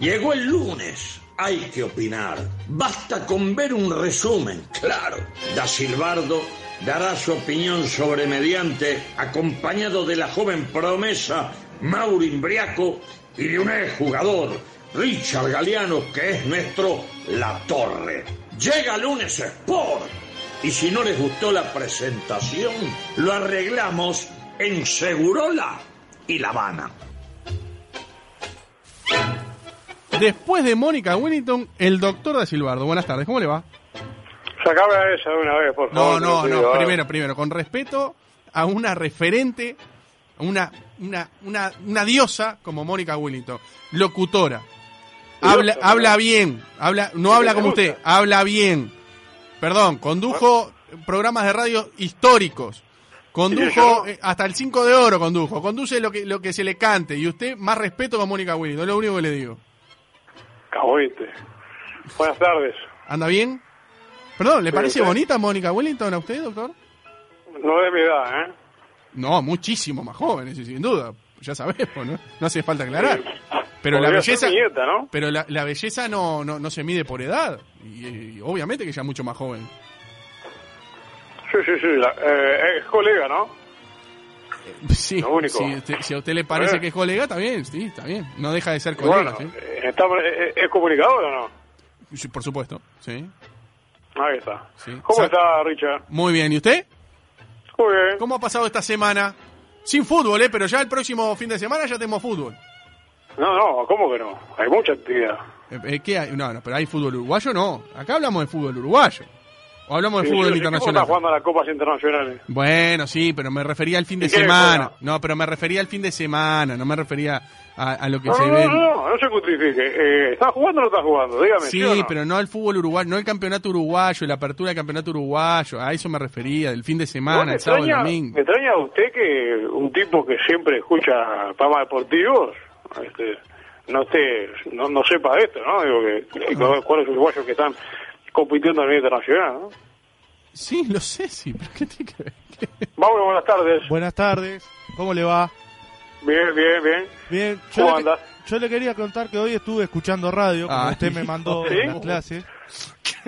Llegó el lunes. Hay que opinar. Basta con ver un resumen, claro. Da Silbardo dará su opinión sobre mediante, acompañado de la joven promesa Mauro Imbriaco y de un jugador, Richard Galeano, que es nuestro La Torre. Llega lunes Sport. Y si no les gustó la presentación, lo arreglamos en Segurola y La Habana. Después de Mónica Wellington, el doctor da Silbardo. Buenas tardes, ¿cómo le va? Sacame a esa de una vez, por favor. No, no, no, pido, primero, primero, con respeto a una referente, una, una, una, una diosa como Mónica Wellington, locutora. Habla, habla bien, habla, no habla como usted, habla bien. Perdón, condujo programas de radio históricos. Condujo eh, hasta el 5 de oro, condujo. Conduce lo que, lo que se le cante. Y usted, más respeto con Mónica Wellington, es lo único que le digo. Cahuete. Buenas tardes. ¿Anda bien? Perdón, ¿le Sí, parece usted. bonita Mónica Wellington a usted, doctor? No de mi edad, ¿eh? No, muchísimo más joven, sin duda. Ya sabemos, ¿no? No hace falta aclarar. Pero la Podría belleza, nieta, ¿no? pero la, la belleza no, no, no se mide por edad. Y, y obviamente que es mucho más joven. Sí, sí, sí. la- eh, es colega, ¿no? Sí, Lo único. Si, usted- si a usted le parece Eh. que es colega, está bien, sí, está bien. No deja de ser colega, bueno, ¿sí? eh, está- eh, ¿es comunicador o no? Sí, Por supuesto, sí. Ahí está. Sí. ¿Cómo Sa- está, Richard? Muy bien, ¿y usted? Muy bien. ¿Cómo ha pasado esta semana? Sin fútbol, ¿eh? Pero ya el próximo fin de semana ya tenemos fútbol. No, no, ¿cómo que no? Hay mucha actividad. ¿Qué hay? No, no, pero hay fútbol uruguayo, no. Acá hablamos de fútbol uruguayo. O hablamos de Sí, fútbol sí, sí, ¿Cómo internacional. está jugando a las copas internacionales? Bueno, sí, pero me refería al fin de ¿Y qué semana. No, pero me refería al fin de semana, no me refería a, a lo que No, se no, ve. no, no, no se justifique. Eh, ¿Está jugando o no está jugando? Dígame. Sí, no? pero no al fútbol uruguayo, no el campeonato uruguayo, la apertura del campeonato uruguayo, a eso me refería, del fin de No, semana, el sábado y el extraña, domingo. me extraña a usted que un tipo que siempre escucha programas deportivos este, no esté, no, no sepa esto, ¿no? Digo que, que cuáles uruguayos que están compitiendo a nivel internacional, ¿no? Sí, lo sé, sí, pero ¿qué tiene que ver? Vamos, buenas tardes. Buenas tardes, ¿cómo le va? Bien, bien, bien. Bien, ¿Cómo yo, le, anda? yo le quería contar que hoy estuve escuchando radio, como Ay, usted me mandó ¿sí? en la clase,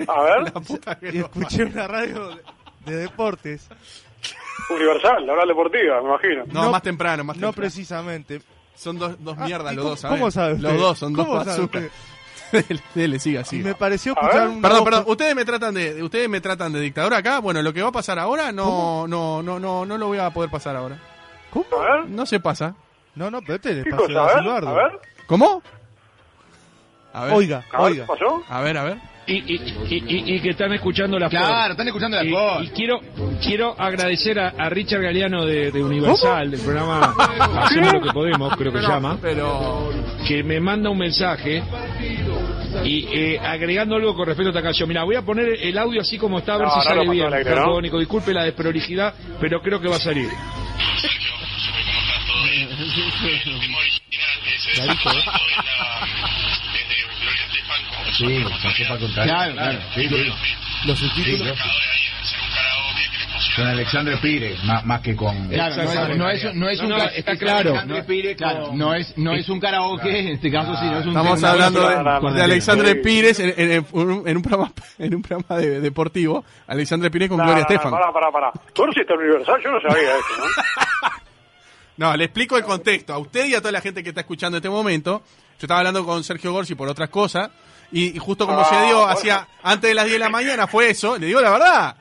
A ver, La puta que y escuché una radio de, de deportes. Universal, la hora deportiva, me imagino. No, No, más temprano, más No temprano. precisamente. Son dos, dos Ah, mierdas ¿y los cómo- dos, ¿sabes? cómo sabe Los dos, son dos ¿Cómo bazookas. Dele, dele, siga, siga. Me pareció escuchar una Perdón, perdón, ustedes me tratan de, ustedes me tratan de dictador acá. Bueno, lo que va a pasar ahora no, no, no, no, no lo voy a poder pasar ahora. ¿Cómo? A ver, No se pasa. No, no, pero este le a A ver, Silbardo. a ver, ¿Cómo? A ver. Oiga, a ver, oiga. ¿qué pasó? A ver, a ver. Y, y, y, y- y que están escuchando la Claro, están escuchando la y, Sport. y quiero quiero agradecer a, a Richard Galeano de, de Universal, del programa Hacemos lo que podemos, creo que llama, Pero. que me manda un mensaje y eh, agregando algo con respecto a esta canción. Mira, voy a poner el audio así como está, a ver No, si no sale bien. al aire, ¿no? Perdón, Nico, disculpe la desprolijidad, pero creo que va a salir. Sí, para contar. Claro, claro. Sí, sí. Los subtítulos. Con Alexandre Pires, más, más que con... Claro, no es, no es, no es No, un está es que claro. Alexandre Pires, claro, no es no es un karaoke en este caso sí no es un Estamos hablando de, Alexandre sí. Pires en, en- en un, en un programa, en un programa de- deportivo. Alexandre Pires con No, Gloria Estefan. Pará, pará, pará. ¿Tú no hiciste Universal? Yo no sabía eso, ¿no? No, le explico el contexto. A usted y a toda la gente que está escuchando en este momento. Yo estaba hablando con Sergio Gorsi por otras cosas. Y, y justo como Ah, se dio hacia antes de las 10 de la mañana fue eso. Le digo la verdad.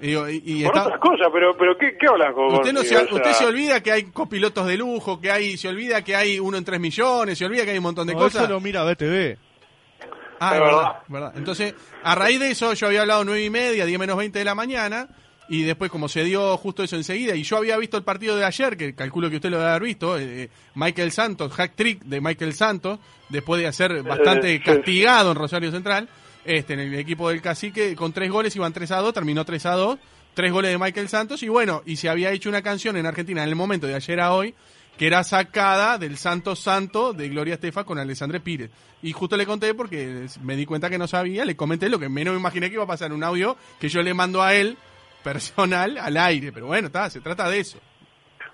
Y, digo, y- y Por está- otras cosas, pero, pero ¿qué, qué hablas con usted, no se, usted se olvida que hay copilotos de lujo, que hay, se olvida que hay uno en 3 millones, se olvida que hay un montón de No, cosas. eso lo mira BTV. Ah, Es verdad, verdad. verdad. Entonces, a raíz de eso, yo había hablado nueve y media, 10 menos 20 de la mañana, y después, como se dio justo eso enseguida, y yo había visto el partido de ayer, que calculo que usted lo debe haber visto, eh, Michael Santos, hack trick de Michael Santos, después de ser bastante Eh, sí. castigado en Rosario Central, este, en el equipo del cacique, con tres goles iban 3 a 2, terminó 3 a 2, tres goles de Michael Santos, y bueno, y se había hecho una canción en Argentina en el momento de ayer a hoy, que era sacada del Santo Santo de Gloria Estefan con Alessandre Pires. Y justo le conté porque me di cuenta que no sabía, le comenté lo que menos me imaginé que iba a pasar, un audio que yo le mando a él personal al aire. Pero bueno, está, se trata de eso.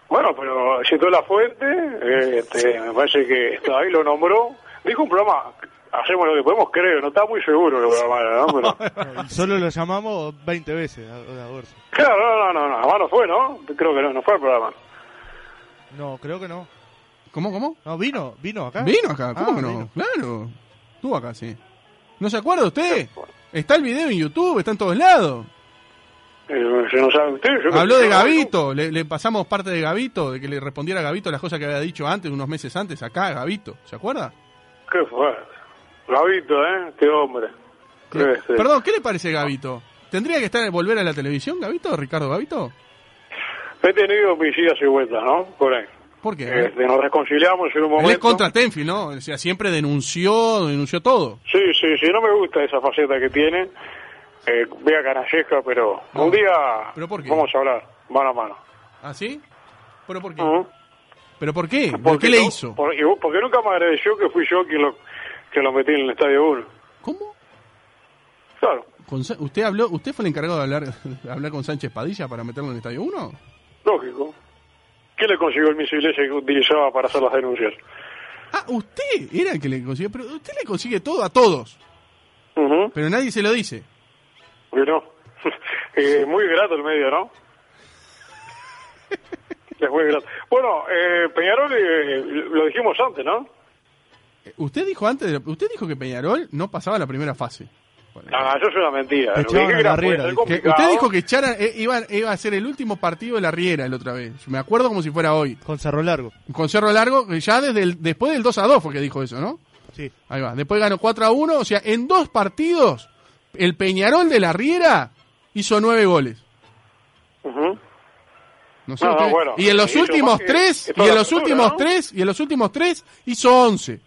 Bueno, pero citó la fuente, eh, este, me parece que ahí, lo nombró. dijo un programa, hacemos lo que podemos, creo, no está muy seguro que programa era, ¿no? Pero, Solo lo llamamos 20 veces a, a claro, no, no, no, no, además no fue, ¿no? Creo que no, no fue el programa. No, creo que no. ¿Cómo, cómo? No, vino, vino acá. Vino acá, ¿cómo Ah, que no? vino. Claro. Estuvo acá, sí. ¿No se acuerda usted? Está el video en YouTube, está en todos lados. Eh, no sabe usted, yo Habló de Gavito, le, le pasamos parte de Gavito, de que le respondiera a Gavito las cosas que había dicho antes, unos meses antes, acá, Gavito. ¿Se acuerda? ¿Qué fue? Gavito, ¿eh? Este hombre. ¿Qué- Perdón, ¿qué le parece Gavito? ¿Tendría que estar volver a la televisión, Gavito, Ricardo Gavito? He tenido mis idas y vueltas, ¿no? Por ahí. ¿Por qué? Este, nos reconciliamos en un Él momento. es contra Tenfield, ¿no? O sea, siempre denunció, denunció todo. Sí, sí, sí, no me gusta esa faceta que tiene. Eh, vea canallesca, pero No. un día ¿Pero por qué? vamos a hablar, mano a mano. ¿Ah, sí? ¿Pero por qué? ¿Pero por qué? ¿Por Porque qué le no- hizo? porque nunca me agradeció que fui yo quien lo, que lo metí en el Estadio 1. ¿Cómo? Claro, ¿Usted habló, usted fue el encargado de hablar, de hablar con Sánchez Padilla para meterlo en el Estadio 1? lógico. ¿Quién le consiguió el misil ese que utilizaba para hacer las denuncias? Ah, usted era el que le consiguió, pero usted le consigue todo a todos, Ujú. pero nadie se lo dice. Y no. Eh, muy grato el medio, ¿no? Es muy grato. Bueno, eh, Peñarol, eh, lo dijimos antes, ¿no? Usted dijo antes, de- usted dijo que Peñarol no pasaba la primera fase. Bueno, No, no, eso es una mentira. Que que era- la que usted dijo que Chara eh, iba, iba a ser el último partido de la Riera el otra vez. Me acuerdo como si fuera hoy. Con Cerro Largo. Con Cerro Largo, que ya desde el, después del 2 a 2 fue que dijo eso, ¿no? Sí. Ahí va. Después ganó 4 a 1. O sea, en dos partidos, el Peñarol de la Riera hizo nueve goles. No sé No, no, usted- bueno, y en los últimos tres, y en la los últimos tres, y en los últimos tres hizo 11.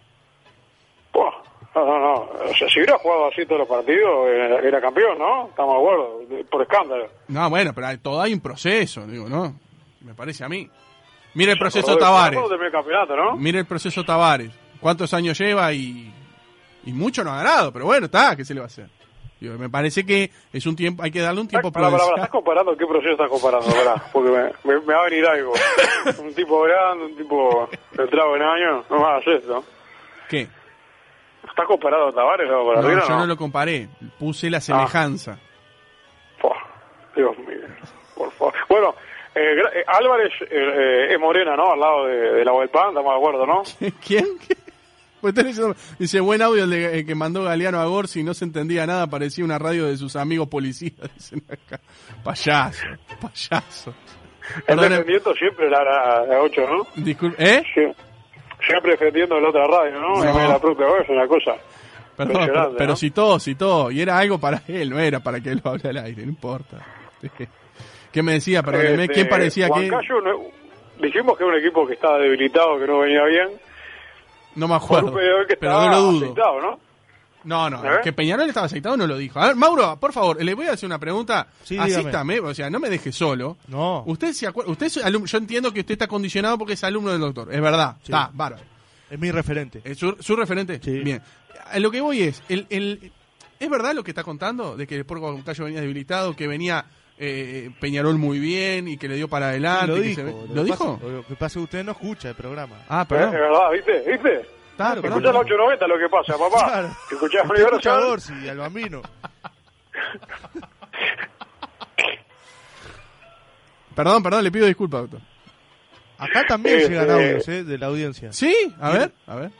No, no, no. O sea, si hubiera jugado así todos los partidos, era, era campeón, ¿no? Estamos de acuerdo. Por escándalo. No, bueno, pero hay, todo hay un proceso, digo, ¿no? Me parece a mí. Mire el proceso de- Tavares. ¿no? Mire el proceso Tavares. ¿Cuántos años lleva y, y mucho no ha ganado? Pero bueno, está, ¿qué se le va a hacer? Digo, me parece que es un tiempo, hay que darle un tiempo prudencial. ¿Estás comparando? ¿Qué proceso estás comparando? Pará, porque me, me- me va a venir algo. un tipo grande, un tipo entrado en años. No más esto. ¿Qué? ¿Estás comparando a Tavares No, arriba? yo no lo comparé, puse la semejanza. Fua, Dios mío, por favor. Bueno, eh, eh, Álvarez eh, eh, es morena, ¿no? Al lado de, de la Huelpan, estamos de acuerdo, ¿no? ¿Quién? Pues está dice, buen audio el, de- el que mandó Galeano a Gorsi, no se entendía nada, parecía una radio de sus amigos policías, dicen acá. Payaso, payaso. El defendiendo siempre la, la, la 8, ¿no? disculpe, ¿eh? Sí. Siempre defendiendo la otra radio, ¿no? No. En la propia voz, es una cosa. Perdón, pero, pero ¿no? citó, citó, y era algo para él, no era para que él lo hable al aire, no importa. ¿Qué me decía? Perdóneme, Este, ¿quién parecía que...? No- dijimos que era un equipo que estaba debilitado, que no venía bien. No me acuerdo, pero estaba no lo dudo. aceitado, ¿no? No, no, ¿Eh? que Peñarol estaba aceitado no lo dijo. A ver, Mauro, por favor, le voy a hacer una pregunta. Sí, dígame. Asístame, o sea, no me deje solo. No. Usted se acuerda, usted es alum- yo entiendo que usted está condicionado porque es alumno del doctor, es verdad. Sí. Está, bárbaro. Es mi referente. ¿Es su, su referente? Sí. Bien. A lo que voy es, el, el- ¿es verdad lo que está contando? De que el Puerto Moncayo venía debilitado, que venía eh, Peñarol muy bien y que le dio para adelante. lo que dijo. se Lo, ¿Lo que dijo? pasa- lo que pasa es que usted no escucha el programa. Ah, Es perdón. verdad, ¿viste? ¿Viste? Claro, perdón. Escuchás la 890 lo que pasa, papá. Claro. Escuchás escucha a. Gorsi y al bambino. Perdón, perdón, le pido disculpas, doctor. Acá también Este- llegan audios eh, de la audiencia. ¿Sí? A ver, a ver.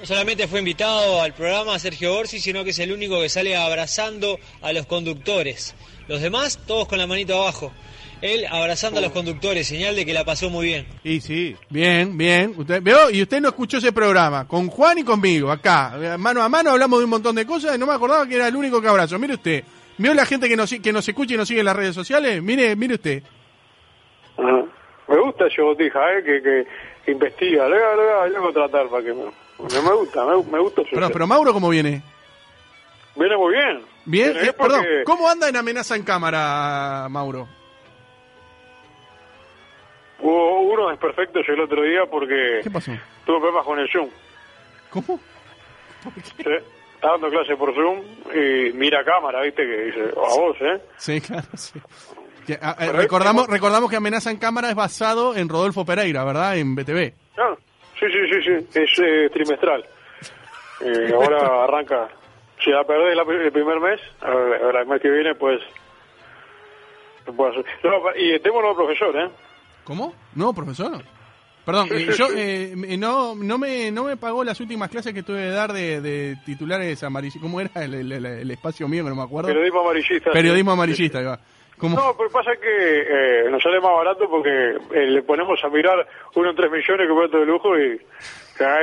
No solamente fue invitado al programa Sergio Orsi, sino que es el único que sale abrazando a los conductores. Los demás, todos con la manito abajo. Él abrazando a los conductores, señal de que la pasó muy bien. Y sí. Bien, bien. Usted veo y usted no escuchó ese programa con Juan y conmigo acá, mano a mano hablamos de un montón de cosas y no me acordaba que era el único que abrazo. Mire usted, vio la gente que nos que nos escucha y nos sigue en las redes sociales. Mire, mire usted. Ajá. Me gusta ese botija, ¿eh? Que, que investiga. Le voy a- le voy a- le voy a contratar para que me... Me, me gusta, me, me gusta Pero, pero Mauro cómo viene? Viene muy bien. Bien, eh, porque perdón. ¿Cómo anda en amenaza en cámara, Mauro? Hubo unos desperfectos el otro día porque ¿Qué pasó? tuve problemas con el Zoom. ¿Cómo? ¿sí? Estaba dando clase por Zoom y mira cámara, ¿viste? Que dice, a vos, ¿eh? Sí, claro, sí. Que, a- Pero recordamos, este- recordamos que amenaza en cámara es basado en Rodolfo Pereira, ¿verdad? En BTV. Claro. Sí, sí, sí, sí. Es eh, trimestral. Y ahora arranca. Si la perdés el primer mes, ahora el mes que viene, pues. no y tengo nuevo profesor, ¿eh? ¿Cómo? ¿No, profesor? Perdón, Sí, eh, sí, yo sí. eh, me- no, no, me, no me pagó las últimas clases que tuve que dar de, de titulares amarillistas. ¿Cómo era el, el- el- el espacio mío que no me acuerdo? Periodismo amarillista. Periodismo amarillista, va. ¿Cómo? No, pero pasa que eh, nos sale más barato porque eh, le ponemos a mirar uno en tres millones que de lujo y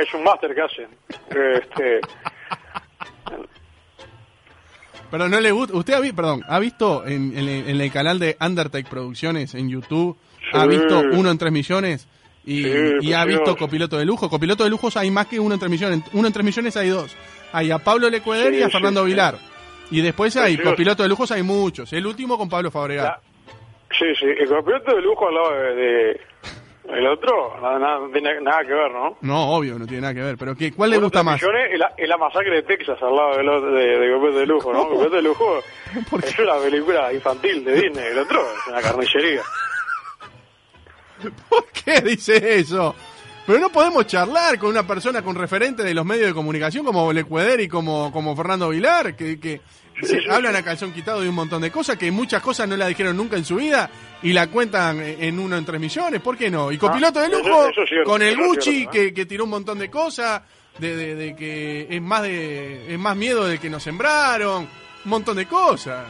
es un máster que hacen. Este, Pero no le gusta. ¿Usted ha, vi- perdón, ha visto en, en el, en el canal de Undertake Producciones en YouTube? ¿Ha visto uno en tres millones? Y, Sí, y ha visto Dios. Copiloto de Lujo. Copiloto de Lujos hay más que uno en tres millones. Uno en tres millones hay dos. Hay a Pablo Lecueder Sí, y a Fernando. Vilar. Y después hay. Copiloto de Lujos hay muchos. El último con Pablo Fabregat. sí, sí, el campeonato de lujo de, de- el otro, nada, nada, no tiene nada que ver, ¿no? No, obvio, no tiene nada que ver. Pero ¿qué, ¿cuál le gusta más? es la, es la masacre de Texas al lado del otro- de, de de lujo, ¿no? Campeonato de lujo es una película infantil de Disney, el otro es una carnicería. ¿Por qué dice eso? Pero no podemos charlar con una persona con referente de los medios de comunicación como Lecueder y como, como Fernando Vilar, que, que sí, hablan a calzón quitado de un montón de cosas, que muchas cosas no la dijeron nunca en su vida y la cuentan en uno en tres millones, ¿por qué no? Y copiloto de eso- lujo, eso es cierto, con el Gucci, cierto, ¿eh? que, que tiró un montón de cosas, de, de- de que es más de es más miedo del que nos sembraron, un montón de cosas.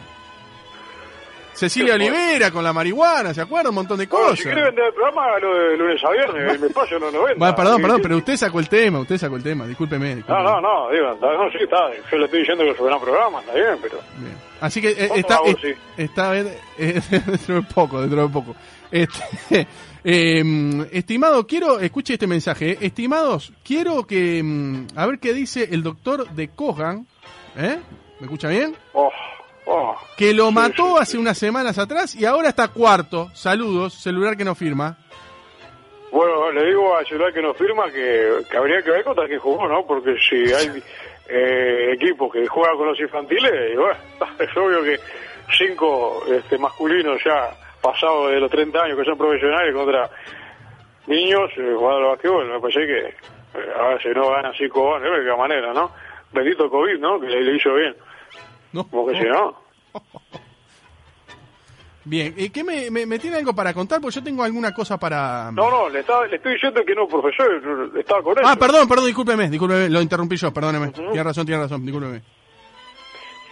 Cecilia. Olivera con la marihuana, ¿se acuerda? Un montón de Bueno, cosas. si quiere vender el programa, lo de lunes a viernes, el espacio no lo venda. Bueno, perdón, perdón, pero usted sacó el tema, usted sacó el tema, discúlpeme. No, discúlpeme. no, no, digo, no, sí, está. Yo le estoy diciendo que es un gran programa, está bien, pero. Bien. Así que eh, está, eh, sí. está eh, dentro de poco, dentro de poco. Este, eh, estimado, quiero, escuche este mensaje, eh. estimados, quiero que, mm, a ver qué dice el doctor de Kogan, ¿eh? ¿Me escucha bien? Oh, oh. Que lo Sí, mató sí, hace sí. unas semanas atrás y ahora está cuarto. Saludos, celular que no firma. Bueno, le digo al celular que nos firma que, que habría que ver contra quién jugó, ¿no? Porque si hay eh, equipos que juegan con los infantiles, y bueno, es obvio que cinco este, masculinos ya pasados de los 30 años que son profesionales contra niños eh, jugando al basquetbol, me parece que eh, a ver si no ganan cinco años, de qué manera, ¿no? Bendito COVID, ¿no? Que le, le hizo bien. No, Porque si no, Bien, eh, ¿qué me, me, me tiene algo para contar? Porque yo tengo alguna cosa para... no, no, le, estaba, le estoy diciendo que no, profesor, estaba con él. Ah, perdón, perdón, discúlpeme, discúlpeme, lo interrumpí yo, perdóneme. Tiene razón, tiene razón, discúlpeme.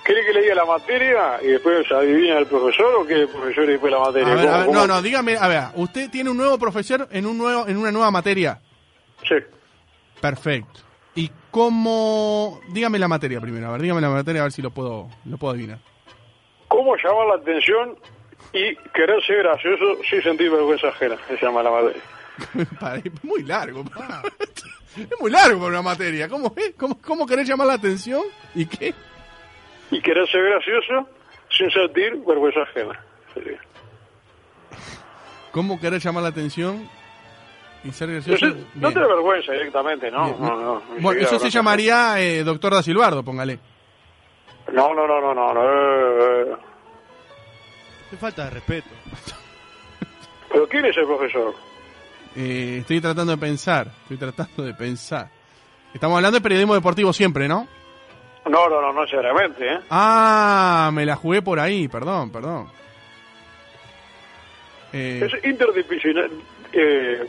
¿Quiere que le diga la materia y después adivina el profesor o que el profesor y después la A materia? ver, ¿Cómo- a ver, cómo? no, no, dígame, a ver, usted tiene un nuevo profesor en un nuevo en una nueva materia. Sí. Perfecto. ¿Y cómo? Dígame la materia primero, a ver, dígame la materia a ver si lo puedo lo puedo adivinar. ¿Cómo llamar la atención y querer ser gracioso sin sentir vergüenza ajena? Se llama la materia. Muy largo. pa. Es muy largo para una materia. ¿Cómo es? ¿Cómo, ¿Cómo querés llamar la atención? ¿Y qué? Y querer ser gracioso sin sentir vergüenza ajena. Sería. ¿Cómo querés llamar la atención? Y ser No, gracioso. no te vergüenza directamente, ¿no? Bien. No, no, ni Bueno, eso se llamaría eh, doctor da Silbardo, póngale. No, no, no, no, no. no eh, eh. Qué falta de respeto. ¿Pero quién es el profesor? Eh, estoy tratando de pensar, estoy tratando de pensar. Estamos hablando de periodismo deportivo siempre, ¿no? No, no, no, no seriamente, ¿eh? Ah, me la jugué por ahí, perdón, perdón. Eh, Es interdisciplinar. Eh,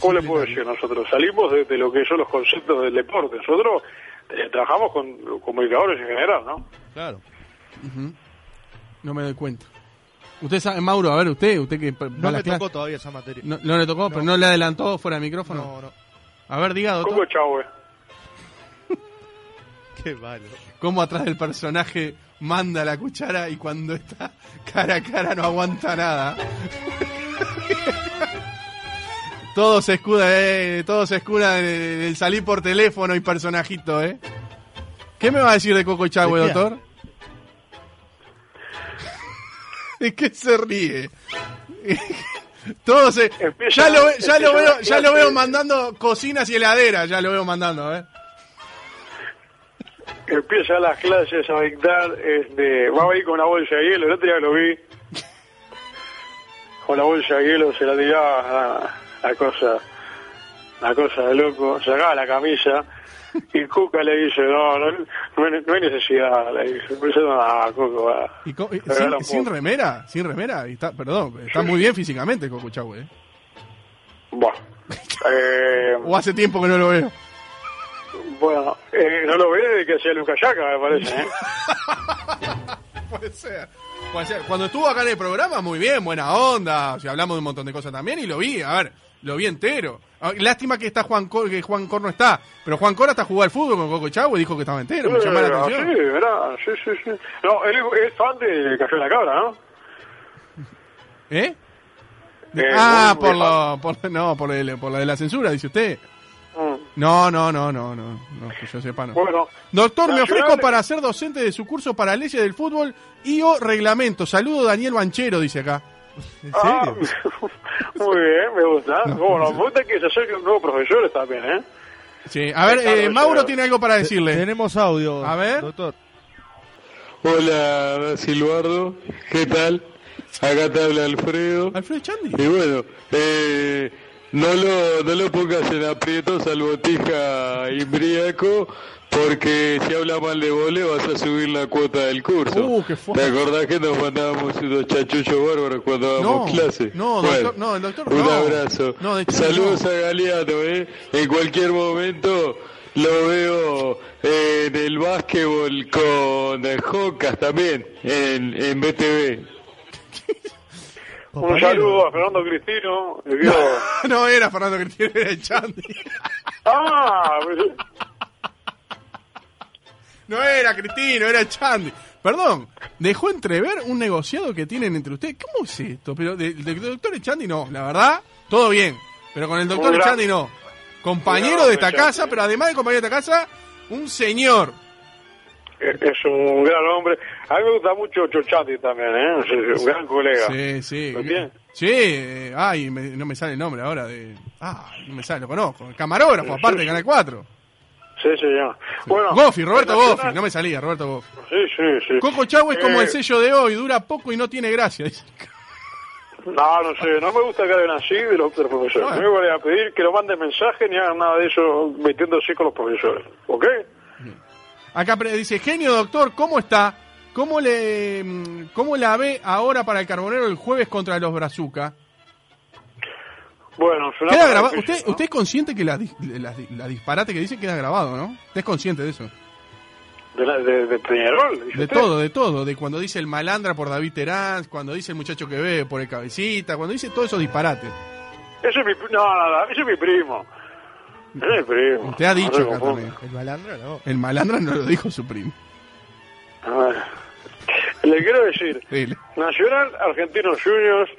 ¿Cómo le puedo decir nosotros? Salimos de, de lo que son los conceptos del deporte. Nosotros eh, trabajamos con comunicadores en general, ¿no? Claro. No me doy cuenta. Usted sabe, Mauro, a ver, usted, usted que No clase- tocó todavía esa materia. No, no le tocó, pero no le adelantó fuera de micrófono. no, no. A ver, diga, ¿Cómo doctor, chavo? eh? Qué malo. cómo atrás del personaje manda la cuchara y cuando está cara a cara no aguanta nada. todo se escuda, eh, todo se escuda del, del salir por teléfono y personajito, ¿eh? ¿Qué me va a decir de Coco Chagüe, doctor? ¿De qué se ríe? Todo se, ya lo, ya lo veo, ya lo veo mandando cocinas y heladeras, ya lo veo mandando, ¿eh? Empieza las clases a dictar, este, va a ir con una bolsa de hielo, el otro día lo vi. Con la bolsa de hielo se la tiraba a la cosa. una cosa de loco, sacaba la camisa y Cuca le dice, no, no, no, hay, no hay necesidad, le dice, no, Cuca, va. Y co- y sin, remera, sin remera. Y está, perdón, está muy bien físicamente Coco Chahue. ¿eh? Buah. Eh, O hace tiempo que no lo veo. bueno, eh, no lo ve desde que hacía Lucas Yaca, me parece, ¿eh? Puede ser. Puede ser. Cuando estuvo acá en el programa, muy bien, buena onda. O sea, hablamos de un montón de cosas también y lo vi. A ver, lo vi entero. Ah, Lástima que está Juan Cor, que Juan Cor no está. Pero Juan Cor hasta jugó al fútbol con Coco Chahue y dijo que estaba entero. Me llama la Eh, atención. Sí, ¿verdad? Sí, sí, sí. No, él es fan de Café la Cabra, ¿no? ¿Eh? Eh, ah, por lo, por, no, por, el, por la de la censura, dice usted. Mm. No, no, no, no, no, no, que yo sepa, no. Bueno, Doctor, me ofrezco para ser docente de su curso para leyes del fútbol y o reglamento. Saludo Daniel Banchero, dice acá. ¿En ah, muy bien, me gusta. No, bueno, me gusta que se acerquen nuevos profesores también, ¿eh? Sí, a ver, eh, Mauro tiene algo para decirle. Tenemos audio. A ver. Doctor. Hola, Silbardo, ¿qué tal? Acá te habla Alfredo. Alfredo Chandi. Y bueno, eh, no, lo, no lo pongas en aprietos al botija imbriaco, porque si habla mal de vole vas a subir la cuota del curso. Uh, qué. ¿Te acordás que nos mandábamos unos chachuchos bárbaros cuando dábamos No, clase? no, Bueno, doctor, no, el doctor Un no. abrazo. No, de hecho, Saludos no. a Galeano, ¿eh? En cualquier momento lo veo en el básquetbol con el Jocas también, en, en BTV. Un saludo a Fernando Cristino. No era Fernando Cristina, era el Chandi. ah, pues, No era Cristino, era el Chandi. Perdón, dejó entrever un negociado que tienen entre ustedes. ¿Cómo es esto? Pero del del doctor Echandi no, la verdad, todo bien. Pero con el doctor Echandi no. Compañero de esta casa, pero además de compañero de esta casa, un señor. es un gran hombre. A mí me gusta mucho Chochati también, ¿eh? Es un gran colega. Sí, sí. ¿Lo tiene? Sí, eh, ay, me- no me sale el nombre ahora de... Ah, no me sale, lo conozco. El camarógrafo, aparte de Canal 4. Sí, señor. Bueno, Goffi, Roberto Goffi, no me salía, Roberto Goffi. Sí, sí, sí. Coco Chau es como Eh, el sello de hoy, dura poco y no tiene gracia. dice. No, no sé, no me gusta que hablen así de los, de los profesores. No, No me voy a pedir que no manden mensajes ni hagan nada de eso metiéndose con los profesores. ¿Ok? Acá dice, genio doctor, ¿cómo está? ¿Cómo le mm, cómo la ve ahora para el Carbonero el jueves contra los Brazuca? Bueno, Queda grabado. difícil, ¿Usted, ¿no? usted es consciente que la, di- la, di- la disparate que dice queda grabado, ¿no? Usted es consciente de eso. De, la- de, de Peñarol, dice De usted. todo, de todo. De cuando dice el malandra por David Terán, cuando dice el muchacho que ve por el cabecita, cuando dice todos esos disparates. Ese es mi, no, no, no, ese es mi primo. Ese es mi primo. Usted ha dicho acá también. El malandro no. El malandra no lo dijo su primo. A ver. Le quiero decir, Dile. Nacional Argentinos Juniors,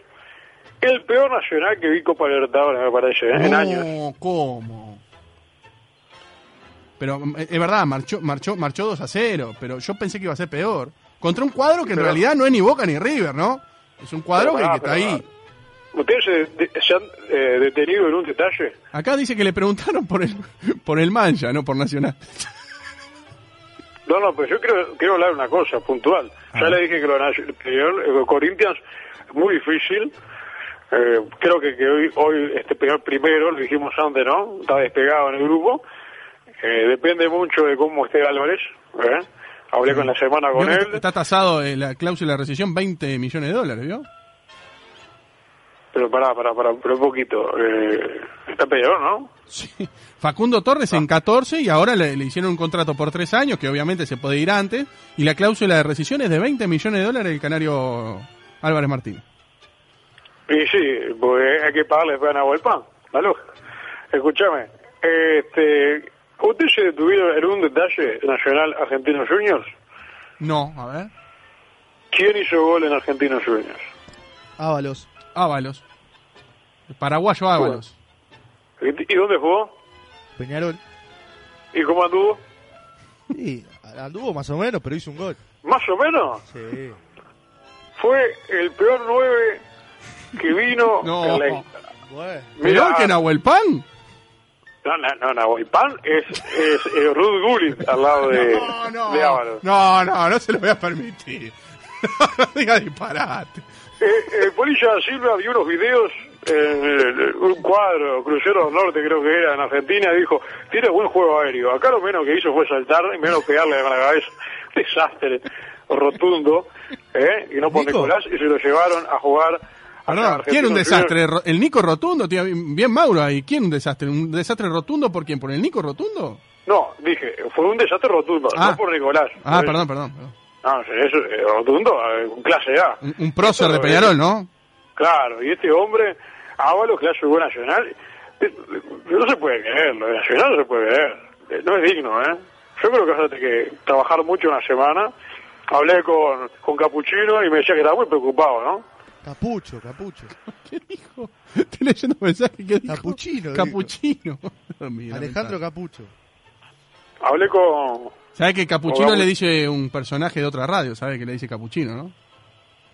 el peor nacional que vi Copa Libertadores, me parece, ¿eh? en No, años. ¿cómo? Pero mm, es verdad, marchó, marchó, marchó 2 a 0, pero yo pensé que iba a ser peor. Contra un cuadro que en realidad no es ni Boca ni River, ¿no? Es un cuadro Pero que, está ahí. ¿Ustedes se, se han eh, detenido en un detalle? Acá dice que le preguntaron por el, por el Mancha, no por Nacional. No, no, pero yo quiero, quiero hablar de una cosa puntual. Ya le dije que lo eh, Corinthians es muy difícil. Eh, creo que, que hoy, hoy este pegar primero, lo dijimos antes, ¿no? Está despegado en el grupo. Eh, depende mucho de cómo esté Álvarez. ¿eh? Hablé con la semana con él. Está tasado en la cláusula de recesión 20 millones de dólares, ¿vio? Pero pará, pará, pará, pero un poquito. Eh, está peor, ¿no? Sí. Facundo Torres en 14 y ahora le, le hicieron un contrato por tres años, que obviamente se puede ir antes, y la cláusula de rescisión es de 20 millones de dólares del canario Álvarez Martín. Y sí, pues hay que pagarle después a Nahuel Pan, la lógica. Escúchame, este, ¿usted se detuvieron en un detalle nacional Argentinos Juniors? No, a ver. ¿Quién hizo gol en Argentinos Juniors? Ábalos. Ábalos. El paraguayo Ábalos. ¿Y y dónde jugó? Peñarol. ¿Y cómo anduvo? Sí, anduvo más o menos, pero hizo un gol. Más o menos. Sí. Fue el peor nueve que vino No. en la- Bueno. Mira, ¿Peor que Nahuel Pan? No, no, no, Nahuel Pan es, es eh, Ruth Gullit al lado de, No, no. de Ábalos. No, no, no se lo voy a permitir. No diga disparate. Eh, eh, Polilla Silva vio unos videos en un cuadro, Crucero del Norte creo que era, en Argentina, dijo, tiene buen juego aéreo. Acá lo menos que hizo fue saltar y menos pegarle con la cabeza. Desastre rotundo, ¿eh? Y no por Nico. Nicolás, y se lo llevaron a jugar. Perdón, ¿quién un desastre? ¿El Nico Rotundo? Tío, bien Mauro ahí. ¿Quién un desastre? ¿Un desastre rotundo por quién? ¿Por el Nico Rotundo? No, dije, fue un desastre rotundo, Ah. no por Nicolás. Ah, perdón, perdón. perdón. No, es rotundo, eh, clase A. Un, un prócer de Esto, eh, Peñarol, ¿no? Claro, y este hombre, Ábalos, que hace buen nacional, eh, no se puede creer, lo de nacional no se puede creer. Eh, No es digno, ¿eh? Yo creo que vas a tener que trabajar mucho una semana. Hablé con, con Capuchino y me decía que estaba muy preocupado, ¿no? Capucho, capucho. ¿Qué dijo? Estoy leyendo mensajes que dijo. Capuchino. Capuchino. Mira, Alejandro Capucho. Hablé con... ¿Sabe que Capuchino Capu- le dice un personaje de otra radio? ¿Sabe que le dice Capuchino, no?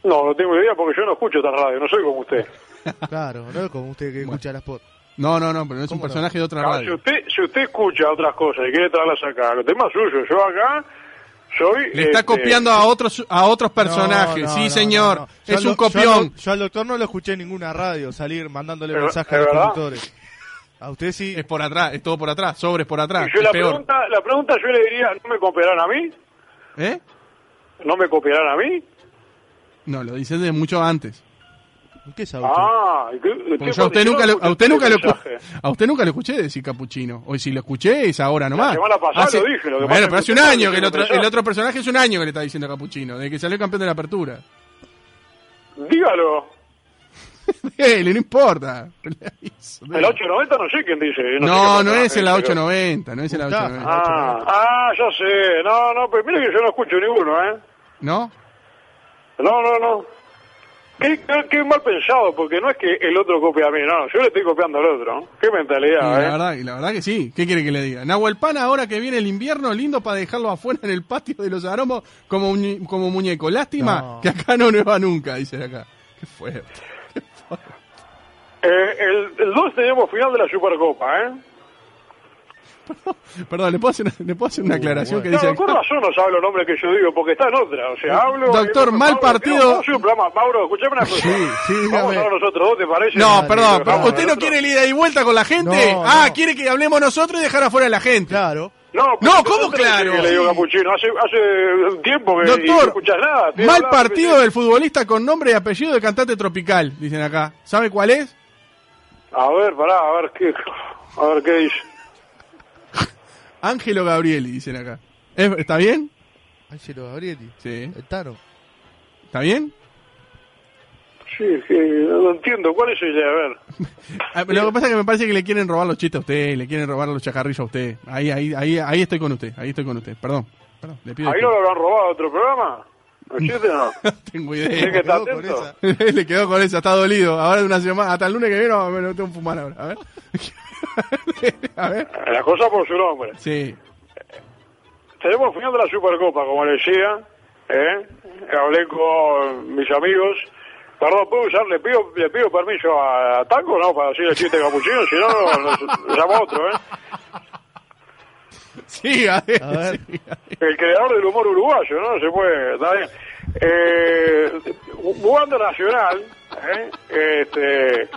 No, no tengo idea porque yo no escucho esta radio, no soy como usted. Claro, no es como usted que escucha las pot. No, no, no, pero no es un personaje de otra Claro, si, radio. usted, si usted escucha otras cosas y quiere traerlas acá, lo tema es suyo. Yo acá soy... Le está este, copiando a otros a otros personajes. No, no, sí, no, señor. no, no. Yo Es un doc- yo al copión. Yo al doctor no lo escuché en ninguna radio salir mandándole ¿Es- mensajes es a los verdad? conductores. A usted sí. Es por atrás, es todo por atrás, sobres por atrás. Y yo la peor. pregunta, la pregunta yo le diría, ¿no me copiarán a mí? ¿Eh? ¿No me copiarán a mí? No, lo dice de mucho antes. ¿Qué sabe usted? Ah, ¿y qué- qué yo a usted nunca, lo, a usted escuché nunca lo, a usted nunca lo escuché decir capuchino. O si lo escuché es ahora nomás. semana pasada lo dije, lo que bueno, es pero hace un año que el otro, el otro personaje es un año que le está diciendo capuchino, desde que salió campeón de la apertura. Dígalo. Dele, no importa. El 890 no sé quién dice. No, no es en la pero- 890, no es en la Gustavo. 890. Ah, ah, ya sé. No, no, pero mire que yo no escucho ninguno, ¿eh? ¿No? No, no, no. Qué, qué, qué mal pensado, porque no es que el otro copie a mí, no. Yo le estoy copiando al otro. ¿no? Qué Y mentalidad, la ¿eh? verdad, y la verdad que sí. ¿Qué quiere que le diga? Nahuel Pan, ahora que viene el invierno, lindo para dejarlo afuera en el patio de los aromos como, como muñeco. Lástima No. que acá no nueva nunca, dice acá. Qué fuerte. Eh, el, el 2 tenemos final de la Supercopa, ¿eh? Perdón, ¿le puedo hacer, una- ¿le puedo hacer una aclaración que No, dice con razón no sabe los nombres que yo digo, porque está en otra. O sea, hablo... Doctor, mal Mauro, partido. Un programa. Mauro, escuchame una cosa. Sí, sí, Vamos a hablar nosotros dos, ¿te parece? No, Dale, perdón, pero. ¿usted no quiere el ida y vuelta con la gente? No, ah, no. quiere que hablemos nosotros y dejar afuera a la gente. Claro. No, No, ¿cómo claro? que le digo Capuchino. Hace, hace un tiempo que y no Doctor, escuchas nada. Mal hablas, partido del futbolista con nombre y apellido de cantante tropical, dicen acá. ¿Sabe cuál es? A ver, pará, a ver qué... A ver qué dice. Ángelo Gabrieli, dicen acá. ¿Es- ¿Está bien? Ángelo Gabrieli. Sí. El Tano. ¿Está bien? Sí, que no entiendo. ¿Cuál es el A ver. Ah, Lo que pasa es que me parece que le quieren robar los chistes a usted, le quieren robar los chacarrillos a usted. Ahí, ahí, ahí, ahí estoy con usted, ahí estoy con usted. Perdón, perdón, le pido ¿Ahí no lo habrán robado a otro programa? ¿No chiste o no? tengo ¿Tiene que idea. Quedó atento? esa. le quedó con esa, está dolido. Ahora de una semana, hasta el lunes que viene no, me lo tengo que fumar ahora. A ver. a ver. La cosa por su nombre. Sí. Tenemos final de la Supercopa, como decía. ¿eh? Hablé con mis amigos. Perdón, ¿puedo usar? ¿Le pido, le pido permiso a, a Taco, no? Para decir el chiste capuchino, si no, nos, llama otro, ¿eh? Sí, a ver. A ver. sí, a ver. El creador del humor uruguayo, ¿no? Se puede, está bien. Eh, jugando Nacional, ¿eh? Este...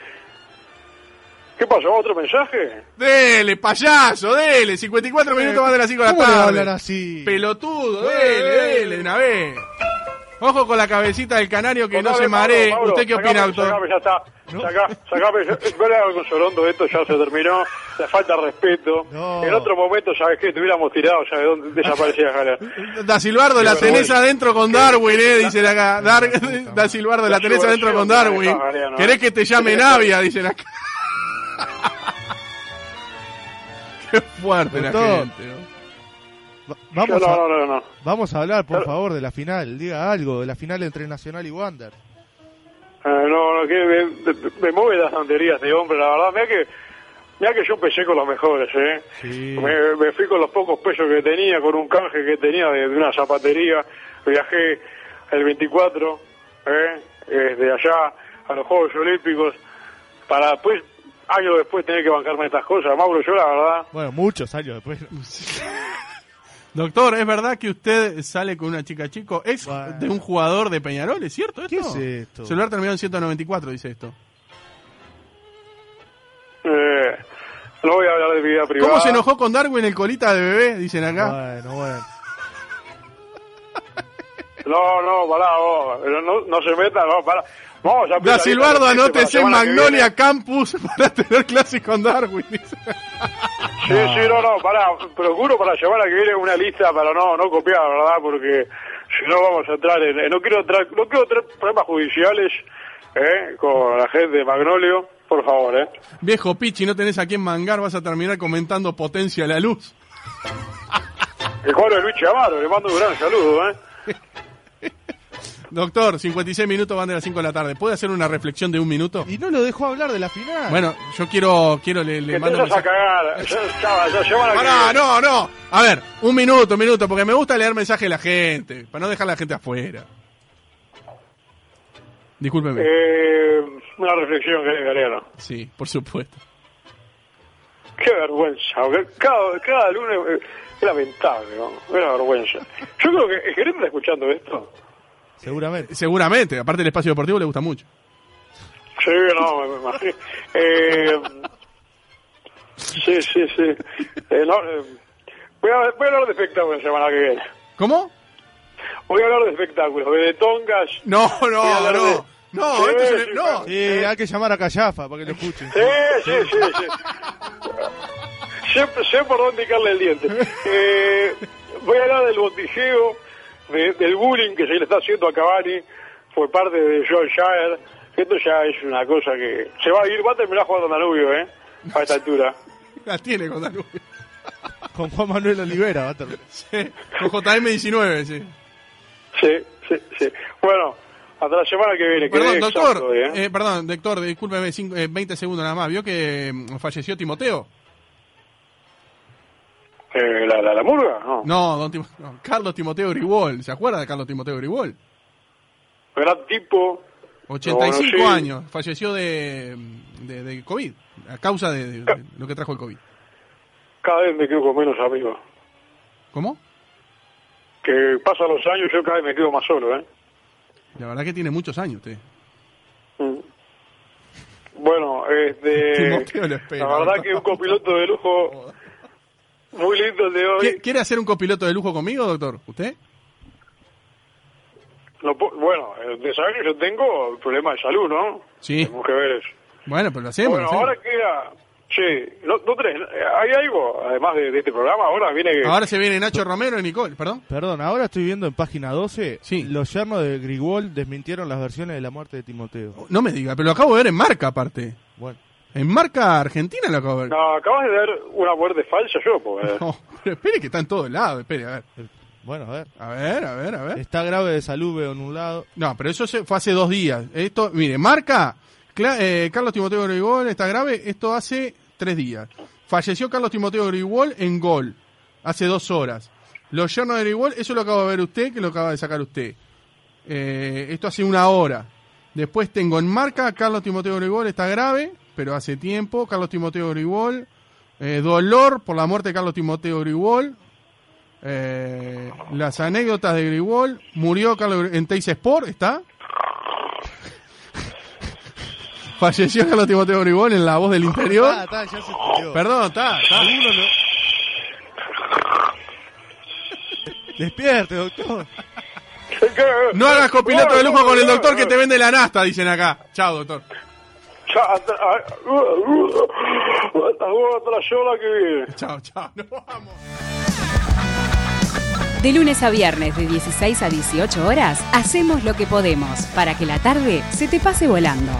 ¿Qué pasó? ¿Otro mensaje? Dele, payaso, dele. 54 minutos más de las 5 de la ¿Cómo le va a tarde. hablar así? Pelotudo, dele, dele, de una vez. Ojo con la cabecita del canario que no se maree. ¿Usted qué opina, sacame, doctor? Sacame, ya está. Sacá, sacame. Con Sorondo, esto ya se terminó. Le falta respeto. No. En otro momento, ¿sabes qué? Te hubiéramos tirado, ¿sabes dónde desaparecía Jara? Da Silvardo, la tenés adentro con Darwin, eh, dicen acá. Dar, da Silvardo, la La tenés adentro con Darwin. ¿Querés que te llame Navia? Dicen acá. Qué fuerte la gente, ¿no? Va- Vamos, no, a, no, no, vamos a hablar, por Pero- favor, de la final. Diga algo de la final entre Nacional y Wander. Eh, no, no, que me, me, me mueve las tonterías de hombre, la verdad. Mira que, mira que yo empecé con los mejores, ¿eh? Sí. Me, me fui con los pocos pesos que tenía, con un canje que tenía de, de una zapatería. Viajé el 24, ¿eh? Desde allá a los Juegos Olímpicos, para después, años después tener que bancarme estas cosas, Mauro, yo la verdad. Bueno, muchos años después. Doctor, ¿es verdad que usted sale con una chica chico, ex bueno. de un jugador de Peñarol? ¿Es cierto esto? ¿Qué es esto? Celular terminado en 194, dice esto. Eh, no voy a hablar de vida privada. ¿Cómo se enojó con Darwin el colita de bebé? Dicen acá. Bueno, bueno. No, no, pará, vos. No, no, no se meta, no, pará. Vamos a Da Silvardo, anótese en Magnolia. Campus para tener clase con Darwin. dice. Sí, sí, no, no, pará. Procuro para la semana que viene una lista para no, no copiar, ¿verdad? Porque si no vamos a entrar en... en- No quiero entrar, no quiero tener problemas judiciales ¿eh? con la gente de Magnolio. Por favor, ¿eh? Viejo Pichi, no tenés a quién mangar, vas a terminar comentando potencia a la luz. El cuadro de Luis Amaro, le mando un gran saludo, ¿eh? Doctor, 56 minutos van de las 5 de la tarde. ¿Puede hacer una reflexión de un minuto? Y no lo dejó hablar de la final. Bueno, yo quiero, quiero le, le mando te a cagar. Ya, ya, semana que Pará, no, no. A ver, un minuto, un minuto, porque me gusta leer mensajes de la gente, para no dejar a la gente afuera. Discúlpeme. Eh, una reflexión, que Galeano. Sí, por supuesto. Qué vergüenza. Cada, cada lunes eh, es lamentable, ¿no? Es una vergüenza. Yo creo que el gerente está escuchando esto. Seguramente. Seguramente, aparte el espacio deportivo le gusta mucho. Sí, no, me, imagino. Eh, sí, sí, sí. Eh, no, eh, voy, a, voy a hablar de espectáculos la semana que viene. ¿Cómo? Voy a hablar de espectáculos, de tongas. No, no, no. de- No, Sí, esto se le- sí, no. Sí, hay que llamar a Callafa para que lo escuchen. Sí, sí, sí, sí. Sé, sé por dónde picarle el diente. Eh, voy a hablar del botijeo, de- del bullying que se le está haciendo a Cavani por parte de John Shire. Esto ya es una cosa que se va a ir, va a terminar jugando Danubio, ¿eh? A esta altura. La tiene con Danubio. Con Juan Manuel Olivera va a terminar. Sí, con JM19, sí. Sí, sí, sí. Bueno, hasta la semana que viene. Perdón, quedé doctor, hoy, ¿eh? eh, perdón, doctor, discúlpeme, cinco- eh, 20 segundos nada más. ¿Vio que mm, falleció Timoteo? Eh, ¿la, la, la murga? No. No, don Tim- no, Carlos Timoteo Gribol. ¿Se acuerda de Carlos Timoteo Gribol? Gran tipo. 85 No, años. Falleció de, de, de COVID, a causa de, de- de lo que trajo el COVID. Cada vez me quedo con menos amigos. ¿Cómo? Que pasan los años, yo cada vez me quedo más solo, ¿eh? La verdad que tiene muchos años usted. Mm. Bueno, este, la verdad que un copiloto de lujo muy lindo el de hoy. ¿Qui- ¿Quiere hacer un copiloto de lujo conmigo, doctor? ¿Usted? No bueno, de saber que yo tengo problema de salud, ¿no? Sí. Tenemos que ver eso. Bueno, pero lo hacemos. bueno, lo hacemos. ahora queda... Sí, no, no tenés- ¿hay algo, además de, de este programa? Ahora viene... Ahora se viene Nacho Romero y Nicole, perdón. Perdón, ahora estoy viendo en página 12. Sí. Los yernos de Grigol desmintieron las versiones de la muerte de Timoteo. No me diga, pero lo acabo de ver en marca aparte. Bueno. En marca argentina lo acabo de ver. No, acabas de dar una muerte falsa yo, pues. No, pero espere que está en todos lados, espere, a ver. Bueno, a ver. A ver, a ver, a ver. Está grave de salud, veo en un lado. No, pero eso fue hace dos días. Esto, mire, marca, Cla- eh, Carlos Timoteo Grigol está grave, esto hace tres días. Falleció Carlos Timoteo Grigol en gol, hace dos horas. Los yernos de Grigol, eso lo acaba de ver usted, que lo acaba de sacar usted. Eh, esto hace una hora. Después tengo en marca, Carlos Timoteo Grigol está grave, pero hace tiempo. Carlos Timoteo Grigol, eh, dolor por la muerte de Carlos Timoteo Grigol. Eh, las anécdotas de Grigol. Murió Carlos en Teis Sport, ¿está? Falleció Carlos Timoteo Grigol en La Voz del Interior. Ah, está, ya se. Perdón, está, está. Despierte, doctor. No hagas copiloto de lujo con el doctor que te vende la nasta, dicen acá. Chao, doctor. Chao, chao. Nos vamos. De lunes a viernes de 16 a 18 horas, hacemos lo que podemos para que la tarde se te pase volando.